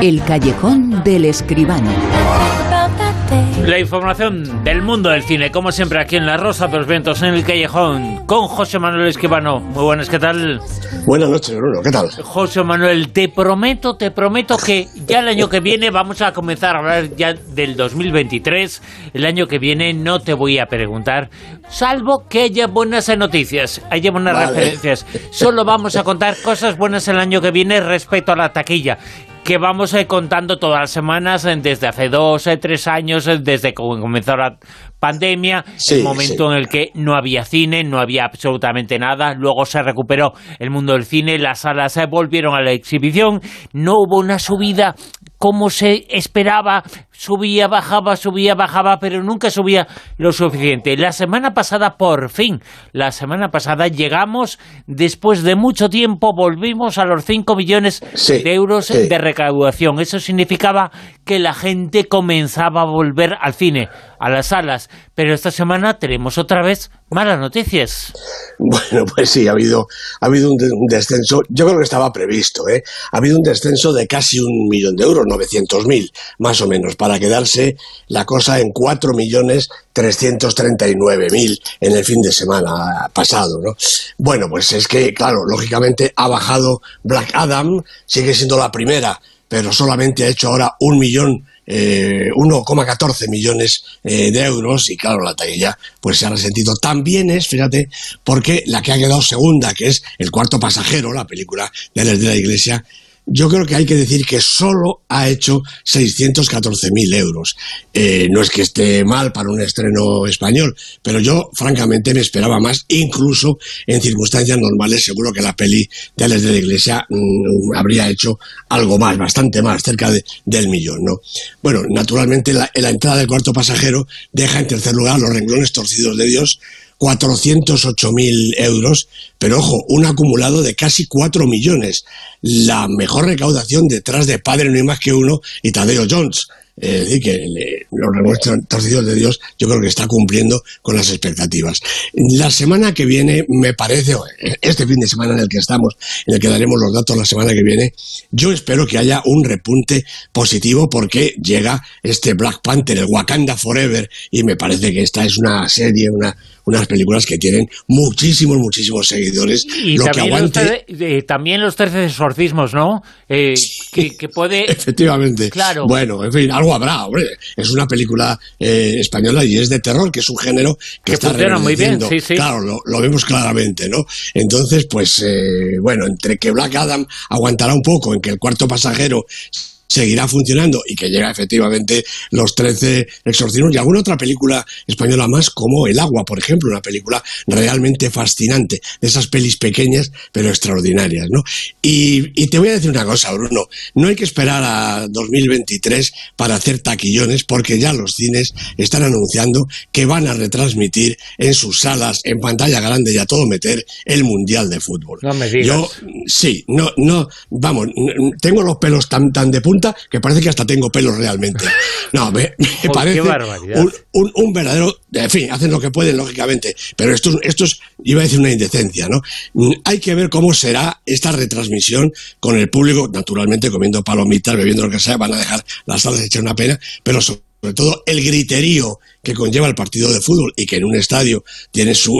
El callejón del escribano. La información del mundo del cine, como siempre aquí en La Rosa de los Vientos, en el Callejón, con José Manuel Esquivano. Muy buenas, ¿qué tal? Buenas noches, Bruno, ¿qué tal? José Manuel, te prometo, te prometo que ya el año que viene vamos a comenzar a hablar ya del 2023. El año que viene no te voy a preguntar, salvo que haya buenas noticias, haya buenas Vale. referencias. Solo vamos a contar cosas buenas el año que viene respecto a la taquilla que vamos eh, contando todas las semanas eh, desde hace dos, eh, tres años, desde que comenzó la pandemia, Sí, el momento sí. en el que no había cine, no había absolutamente nada, luego se recuperó el mundo del cine, las salas eh, volvieron a la exhibición, no hubo una subida como se esperaba, subía, bajaba, subía, bajaba, pero nunca subía lo suficiente. La semana pasada, por fin, la semana pasada llegamos, después de mucho tiempo, volvimos a los 5 millones Sí, de euros sí. de recaudación. Eso significaba que la gente comenzaba a volver al cine, a las salas. Pero esta semana tenemos otra vez malas noticias. Bueno, pues sí, ha habido, ha habido un descenso, yo creo que estaba previsto, ¿eh? Ha habido un descenso de casi un millón de euros, 900.000, más o menos, para quedarse la cosa en 4.339.000 en el fin de semana pasado, ¿no? Bueno, pues es que, claro, lógicamente ha bajado Black Adam, sigue siendo la primera, pero solamente ha hecho ahora un millón eh, 1,14 millones eh, de euros y claro, la taquilla pues se ha resentido. También es, fíjate, porque la que ha quedado segunda, que es El cuarto pasajero, la película de Alex de la Iglesia, yo creo que hay que decir que solo ha hecho 614.000 euros. Eh, no es que esté mal para un estreno español, pero yo francamente me esperaba más, incluso en circunstancias normales, seguro que la peli de Alex de la Iglesia mm, habría hecho algo más, bastante más, cerca de- del millón, ¿no? Bueno, naturalmente la, la entrada del cuarto pasajero deja en tercer lugar los renglones torcidos de Dios, 408.000 euros, pero ojo, un acumulado de casi 4 millones. La mejor recaudación detrás de Padre No hay más que uno y Tadeo Jones. Es decir, que le- los torcidos de Dios yo creo que está cumpliendo con las expectativas. La semana que viene, me parece, o este fin de semana en el que estamos, en el que daremos los datos la semana que viene, yo espero que haya un repunte positivo porque llega este Black Panther, el Wakanda Forever, y me parece que esta es una serie, una, unas películas que tienen muchísimos, muchísimos seguidores. Y lo que aguante. los, eh, también los 13 exorcismos, ¿no? Eh, que, que puede... Efectivamente. Claro. Bueno, en fin, algo habrá, hombre. Es una película eh, española y es de terror, que es un género que, Que está funciona muy bien, sí, sí. Claro, lo, lo vemos claramente, ¿no? Entonces, pues, eh, bueno, entre que Black Adam aguantará un poco, en que el cuarto pasajero seguirá funcionando y que llega efectivamente los 13 exorcismos y alguna otra película española más como El agua, por ejemplo, una película realmente fascinante, de esas pelis pequeñas pero extraordinarias, ¿no? Y, y te voy a decir una cosa, Bruno, no hay que esperar a 2023 para hacer taquillones porque ya los cines están anunciando que van a retransmitir en sus salas, en pantalla grande y a todo meter el Mundial de Fútbol. No me digas. Yo Sí, no, no, vamos, tengo los pelos tan, tan de punta que parece que hasta tengo pelos realmente. No, me, parece un, un, un verdadero, en fin, hacen lo que pueden, lógicamente, pero esto, es- esto es, iba a decir una indecencia, ¿no? Mm, Hay que ver cómo será esta retransmisión con el público, naturalmente comiendo palomitas, bebiendo lo que sea, van a dejar las salas hechas una pena, pero sobre todo el griterío que conlleva el partido de fútbol y que en un estadio tiene su,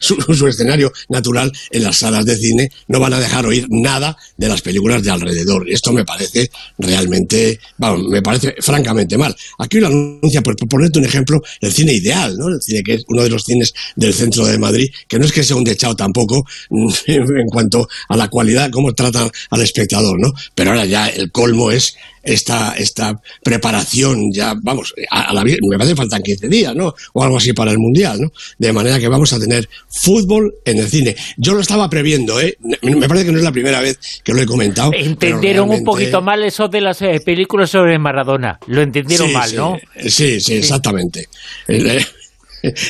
su, escenario natural, en las salas de cine no van a dejar oír nada de las películas de alrededor. Esto me parece realmente, vamos, me parece francamente mal. Aquí una anuncia, por, por ponerte un ejemplo, el cine ideal, ¿no? El cine que es uno de los cines del centro de Madrid, que no es que sea un dechado tampoco en cuanto a la cualidad, cómo tratan al espectador, ¿no? Pero ahora ya el colmo es esta, esta preparación ya, vamos, a, a la, me parece que faltan 15 días, ¿no? O algo así para el Mundial, ¿no? De manera que vamos a tener fútbol en el cine. Yo lo estaba previendo, ¿eh? Me parece que no es la primera vez que lo he comentado. Entendieron un poquito mal eso de las eh, películas sobre Maradona. Lo entendieron Sí, mal, sí, ¿no? Sí, sí, exactamente.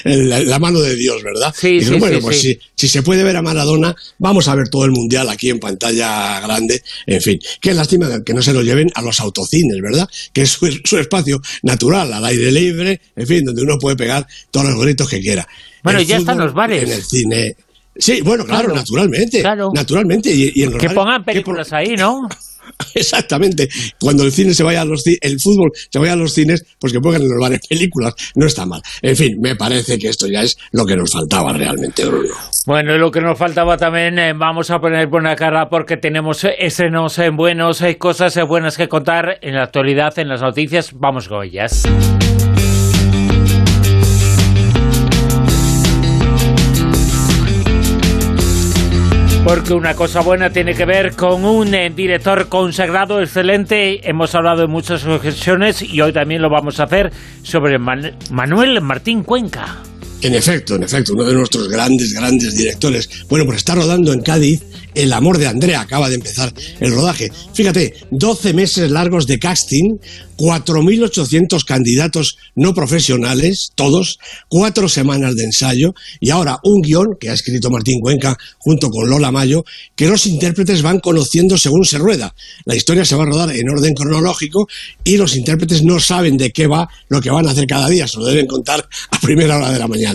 La, la mano de Dios, ¿verdad? Sí, sí, bueno, sí, pues. Si, si se puede ver a Maradona, vamos a ver todo el mundial aquí en pantalla grande. En fin, qué lástima que no se lo lleven a los autocines, ¿verdad? Que es su, su espacio natural, al aire libre, en fin, donde uno puede pegar todos los gritos que quiera. Bueno, El ya están los bares. En el cine. Sí, bueno, claro, Claro, naturalmente. claro. Naturalmente. Y, y en los Que bares- pongan ¿qué películas ahí, ¿no? Exactamente. Cuando el cine se vaya a los el fútbol se vaya a los cines, pues que pongan en los bares películas, no está mal. En fin, me parece que esto ya es lo que nos faltaba realmente, Bruno. Bueno, lo que nos faltaba también, eh, vamos a poner buena cara porque tenemos escenos en buenos, hay cosas buenas que contar en la actualidad, en las noticias. Vamos con ellas. Porque una cosa buena tiene que ver con un eh, director consagrado, excelente. Hemos hablado en muchas ocasiones y hoy también lo vamos a hacer sobre Manuel Martín Cuenca. En efecto, en efecto, uno de nuestros grandes, grandes directores. Bueno, pues está rodando en Cádiz El amor de Andrea, acaba de empezar el rodaje. Fíjate, 12 meses largos de casting, 4.800 candidatos no profesionales, todos, cuatro semanas de ensayo y ahora un guion que ha escrito Martín Cuenca junto con Lola Mayo, que los intérpretes van conociendo según se rueda. La historia se va a rodar en orden cronológico y los intérpretes no saben de qué va lo que van a hacer cada día, se lo deben contar a primera hora de la mañana.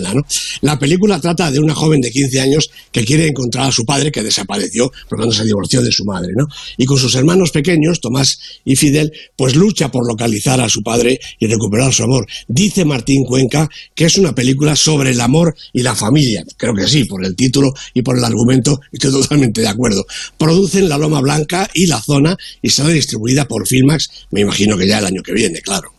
La película trata de una joven de 15 años que quiere encontrar a su padre que desapareció por cuando se divorció de su madre, ¿no? Y con sus hermanos pequeños, Tomás y Fidel, pues lucha por lo localizar a su padre y recuperar su amor. Dice Martín Cuenca que es una película sobre el amor y la familia. Creo que sí, por el título y por el argumento estoy totalmente de acuerdo. Producen La Loma Blanca y La Zona y será distribuida por Filmax, me imagino que ya el año que viene, claro.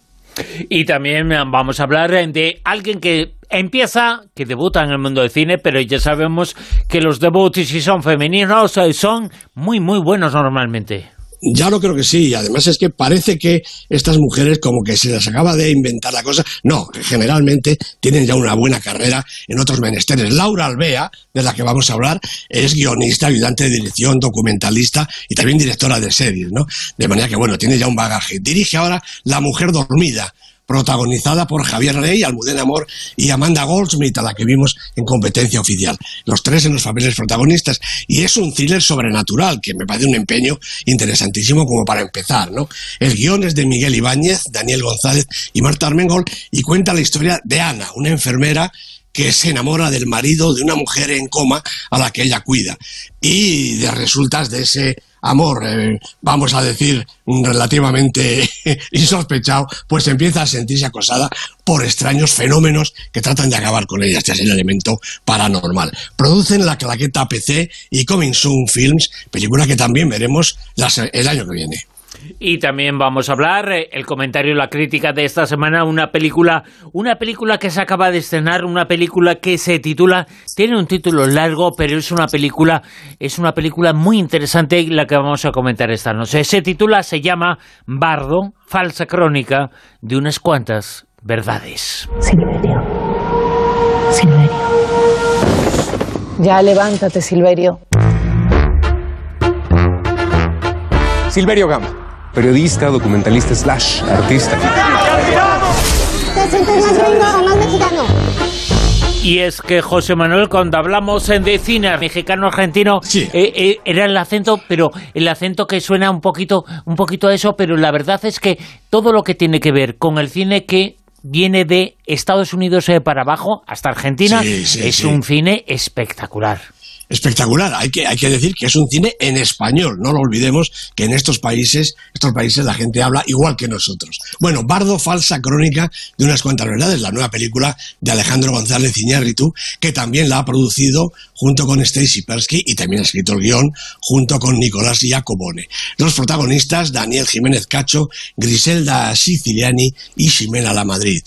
Y también vamos a hablar de alguien que empieza, que debuta en el mundo del cine, pero ya sabemos que los debuts, si son femeninos, son muy, muy buenos normalmente. Ya lo creo que sí, y además es que parece que estas mujeres como que se les acaba de inventar la cosa. No, generalmente tienen ya una buena carrera en otros menesteres. Laura Alvea, de la que vamos a hablar, es guionista, ayudante de dirección, documentalista y también directora de series, ¿no? De manera que, bueno, tiene ya un bagaje. Dirige ahora La Mujer Dormida, protagonizada por Javier Rey, Almudena Amor y Amanda Goldsmith, a la que vimos en competencia oficial. Los tres en los papeles protagonistas. Y es un thriller sobrenatural, que me parece un empeño interesantísimo como para empezar, ¿no? El guion es de Miguel Ibáñez, Daniel González y Marta Armengol y cuenta la historia de Ana, una enfermera que se enamora del marido de una mujer en coma a la que ella cuida. Y de resultas de ese amor, eh, vamos a decir, relativamente insospechado, pues empieza a sentirse acosada por extraños fenómenos que tratan de acabar con ella. Este es el elemento paranormal. Producen la claqueta PC y Coming Soon Films, película que también veremos el año que viene. Y también vamos a hablar eh, el comentario, la crítica de esta semana, una película, una película que se acaba de estrenar, una película que se titula, tiene un título largo, pero es una película, es una película muy interesante la que vamos a comentar esta noche. Se titula, se llama Bardo, falsa crónica de unas cuantas verdades. Silverio. Silverio. Ya levántate, Silverio. Silverio Gama periodista, documentalista, slash, artista. ¿Te sientes más gringo o más mexicano? Y es que José Manuel, cuando hablamos de cine mexicano-argentino, eh, eh, era el acento, pero el acento que suena un poquito, un poquito a eso, pero la verdad es que todo lo que tiene que ver con el cine que viene de Estados Unidos eh, para abajo hasta Argentina es un cine espectacular espectacular. Hay que, hay que decir que es un cine en español. No lo olvidemos que en estos países, estos países la gente habla igual que nosotros. Bueno, Bardo, falsa crónica de unas cuantas verdades, la nueva película de Alejandro González Iñárritu, que también la ha producido junto con Stacy Persky y también ha escrito el guion junto con Nicolás Jacobone. Los protagonistas, Daniel Jiménez Cacho, Griselda Siciliani y Ximena La Madrid.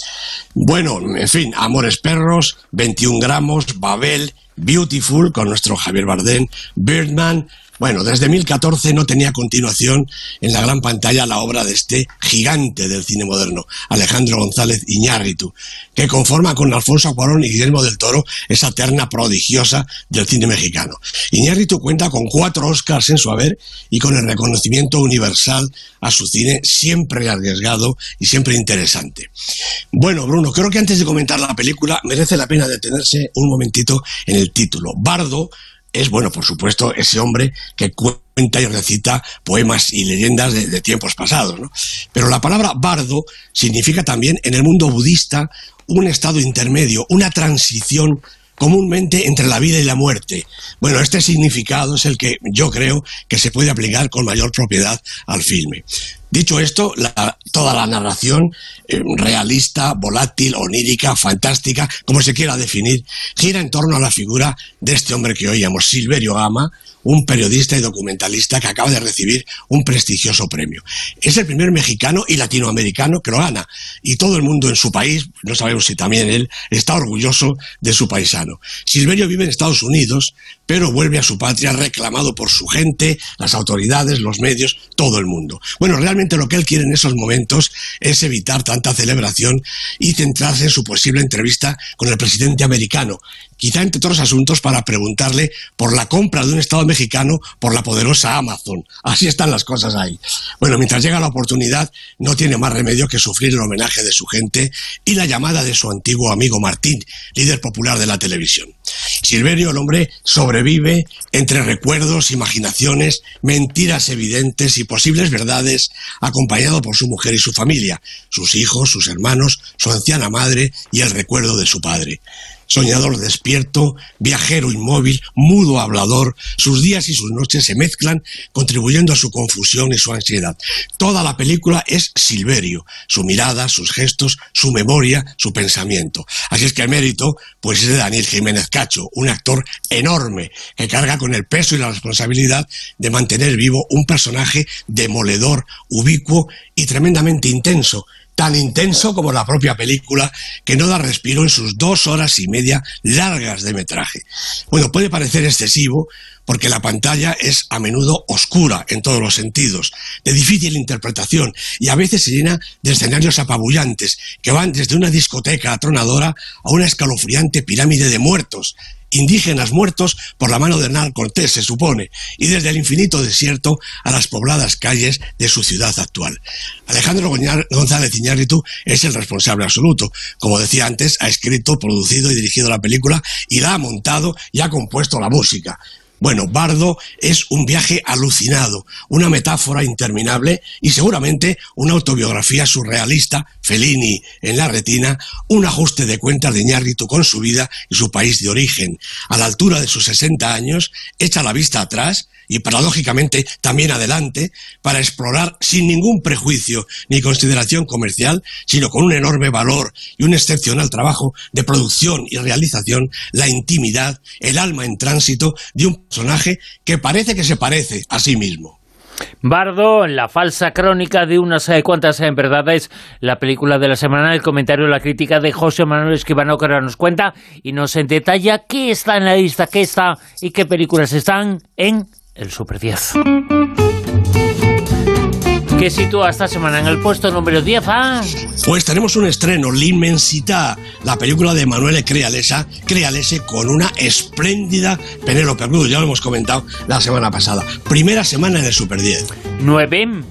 Bueno, en fin, Amores Perros, 21 gramos, Babel, Beautiful con nuestro Javier Bardem, Birdman. Bueno, desde 2014 no tenía continuación en la gran pantalla la obra de este gigante del cine moderno, Alejandro González Iñárritu, que conforma con Alfonso Cuarón y Guillermo del Toro esa terna prodigiosa del cine mexicano. Iñárritu cuenta con cuatro Oscars en su haber y con el reconocimiento universal a su cine siempre arriesgado y siempre interesante. Bueno, Bruno, creo que antes de comentar la película merece la pena detenerse un momentito en el título. Bardo es, bueno, por supuesto, ese hombre que cuenta y recita poemas y leyendas de, tiempos pasados. ¿no? Pero la palabra bardo significa también en el mundo budista un estado intermedio, una transición comúnmente entre la vida y la muerte. Bueno, este significado es el que yo creo que se puede aplicar con mayor propiedad al filme. Dicho esto, toda la narración eh, realista, volátil, onírica, fantástica, como se quiera definir, gira en torno a la figura de este hombre que oíamos, Silverio Gama, un periodista y documentalista que acaba de recibir un prestigioso premio. Es el primer mexicano y latinoamericano que lo gana, y todo el mundo en su país, no sabemos si también él, está orgulloso de su paisano. Silverio vive en Estados Unidos, pero vuelve a su patria reclamado por su gente, las autoridades, los medios, todo el mundo. Bueno, realmente lo que él quiere en esos momentos es evitar tanta celebración y centrarse en su posible entrevista con el presidente americano, quizá entre otros asuntos para preguntarle por la compra de un Estado mexicano por la poderosa Amazon. Así están las cosas ahí. Bueno, mientras llega la oportunidad, no tiene más remedio que sufrir el homenaje de su gente y la llamada de su antiguo amigo Martín, líder popular de la televisión. Silverio, el hombre, sobrevive entre recuerdos, imaginaciones, mentiras evidentes y posibles verdades, acompañado por su mujer y su familia, sus hijos, sus hermanos, su anciana madre y el recuerdo de su padre soñador despierto, viajero inmóvil, mudo hablador, sus días y sus noches se mezclan, contribuyendo a su confusión y su ansiedad. Toda la película es Silverio, su mirada, sus gestos, su memoria, su pensamiento. Así es que el mérito, pues es de Daniel Jiménez Cacho, un actor enorme que carga con el peso y la responsabilidad de mantener vivo un personaje demoledor, ubicuo y tremendamente intenso, tan intenso como la propia película, que no da respiro en sus dos horas y media largas de metraje. Bueno, puede parecer excesivo porque la pantalla es a menudo oscura en todos los sentidos, de difícil interpretación y a veces se llena de escenarios apabullantes que van desde una discoteca atronadora a una escalofriante pirámide de muertos, indígenas muertos por la mano de Hernán Cortés, se supone, y desde el infinito desierto a las pobladas calles de su ciudad actual. Alejandro González Iñárritu es el responsable absoluto. Como decía antes, ha escrito, producido y dirigido la película y la ha montado y ha compuesto la música. Bueno, Bardo es un viaje alucinado, una metáfora interminable y seguramente una autobiografía surrealista, Fellini en la retina, un ajuste de cuentas de Iñárritu con su vida y su país de origen. A la altura de sus 60 años, echa la vista atrás y paradójicamente también adelante para explorar sin ningún prejuicio ni consideración comercial, sino con un enorme valor y un excepcional trabajo de producción y realización, la intimidad, el alma en tránsito de un personaje que parece que se parece a sí mismo. Bardo, la falsa crónica de unas eh, cuantas en verdades, la película de la semana, el comentario, la crítica de José Manuel Esquivano que ahora nos cuenta y nos detalla qué está en la lista, qué está y qué películas están en el Super 10. ¿Qué sitúa esta semana en el puesto número 10? Ah? Pues tenemos un estreno, L'Inmensità, la película de Manuel Crealesa, Crealese con una espléndida Penélope Cruz, ya lo hemos comentado la semana pasada. Primera semana en el Super 10. 9.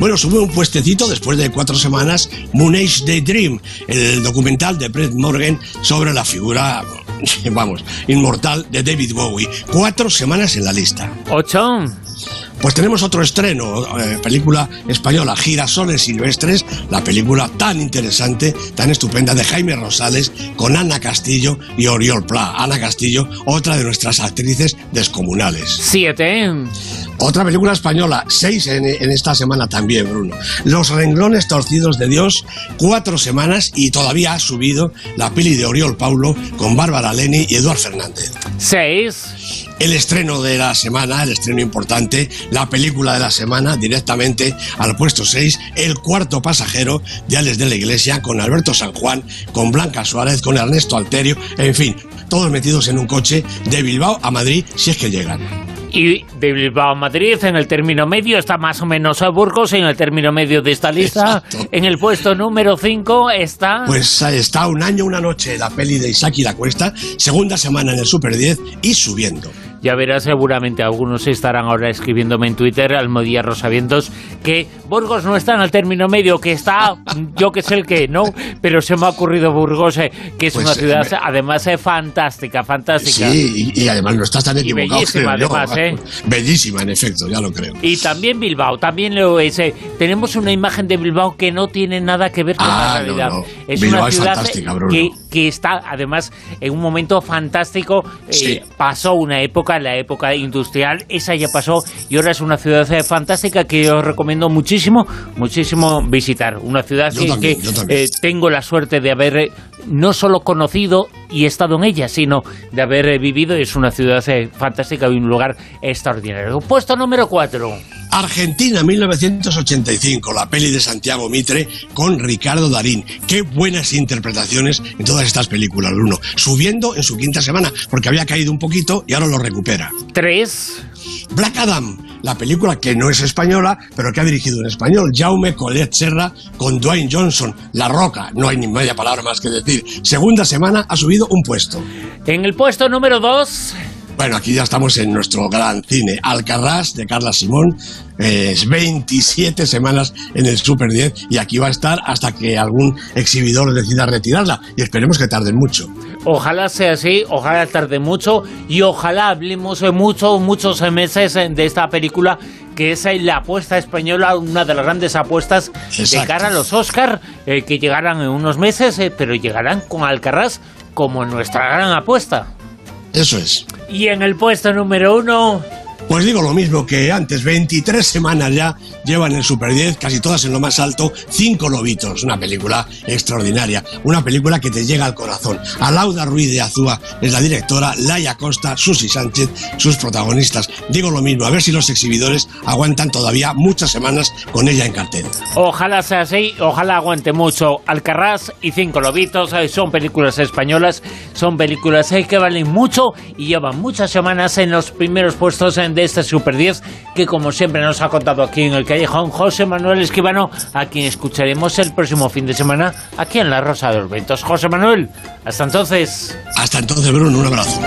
Bueno, sube un puestecito después de cuatro semanas Moon Age Daydream, el documental de Brett Morgan sobre la figura vamos, inmortal de David Bowie. Cuatro semanas en la lista. Ocho. Pues tenemos otro estreno, eh, película española, Girasoles Silvestres, la película tan interesante, tan estupenda de Jaime Rosales con Ana Castillo y Oriol Pla. Ana Castillo, otra de nuestras actrices descomunales. Siete. Otra película española, seis en, en, esta semana también, Bruno. Los renglones torcidos de Dios, cuatro semanas y todavía ha subido la peli de Oriol Paulo con Bárbara Leni y Eduard Fernández. Seis. El estreno de la semana, el estreno importante, la película de la semana, directamente al puesto 6, El cuarto pasajero de Alex de la Iglesia, con Alberto San Juan, con Blanca Suárez, con Ernesto Alterio, en fin, todos metidos en un coche de Bilbao a Madrid, si es que llegan. Y de Bilbao a Madrid, en el término medio, está más o menos a Burgos, en el término medio de esta lista. Exacto. En el puesto número 5 está... Pues está un año, una noche, la peli de Isaac y la Cuesta, segunda semana en el Super 10 y subiendo. Ya verás, seguramente algunos estarán ahora escribiéndome en Twitter, Almodía Rosavientos, que Burgos no está en el término medio, que está, yo que sé el que, ¿no? Pero se me ha ocurrido Burgos, eh, que es Pues, una eh, ciudad, me- además, eh, fantástica, fantástica. Sí, y, y además no estás tan Y equivocado. bellísima, creo además, ¿eh? Bellísima, en efecto, ya lo creo. Y también Bilbao, también lo es. eh, tenemos una imagen de Bilbao que no tiene nada que ver con Ah, la no, realidad. no. Es Bilbao una es ciudad Bruno. que, que está además en un momento fantástico. eh, Sí. pasó una época, la época industrial, esa ya pasó y ahora es una ciudad eh, fantástica que os recomiendo muchísimo, muchísimo visitar. Una ciudad Yo que, también, que, eh, tengo la suerte de haber eh, no solo conocido y estado en ella, sino de haber eh, vivido. Es una ciudad fantástica y un lugar extraordinario. Puesto número 4. Argentina 1985, la peli de Santiago Mitre con Ricardo Darín. Qué buenas interpretaciones en todas estas películas, Bruno. Subiendo en su quinta semana, porque había caído un poquito y ahora lo recupera. 3. Black Adam, la película que no es española, pero que ha dirigido en español Jaume Collet Serra con Dwayne Johnson, La Roca, no hay ni media palabra más que decir. Segunda semana ha subido un puesto. En el puesto número 2, Bueno, aquí ya estamos en nuestro gran cine. Alcarrás, de Carla Simón, es 27 semanas en el Super 10 y aquí va a estar hasta que algún exhibidor decida retirarla y esperemos que tarden mucho. ojalá sea así, ojalá tarde mucho y ojalá hablemos mucho, muchos eh, meses de esta película que es la apuesta española, una de las grandes apuestas de Exacto. cara a los Oscar, eh, que llegarán en unos meses, eh, pero llegarán con Alcarrás como nuestra gran apuesta. Eso es. Y en el puesto número uno, Pues digo lo mismo que antes, 23 semanas ya llevan el Super 10, casi todas en lo más alto, Cinco Lobitos, una película extraordinaria, una película que te llega al corazón. Alauda Ruiz de Azúa es la directora, Laia Costa, Susi Sánchez, sus protagonistas. Digo lo mismo, a ver si los exhibidores aguantan todavía muchas semanas con ella en cartel. Ojalá sea así, ojalá aguante mucho. Alcarrás y Cinco Lobitos son películas españolas, son películas que valen mucho y llevan muchas semanas en los primeros puestos de este Super 10 que como siempre nos ha contado aquí en el Callejón José Manuel Esquivano, a quien escucharemos el próximo fin de semana aquí en La Rosa de los Vientos. José Manuel, hasta entonces. Hasta entonces, Bruno, un abrazo.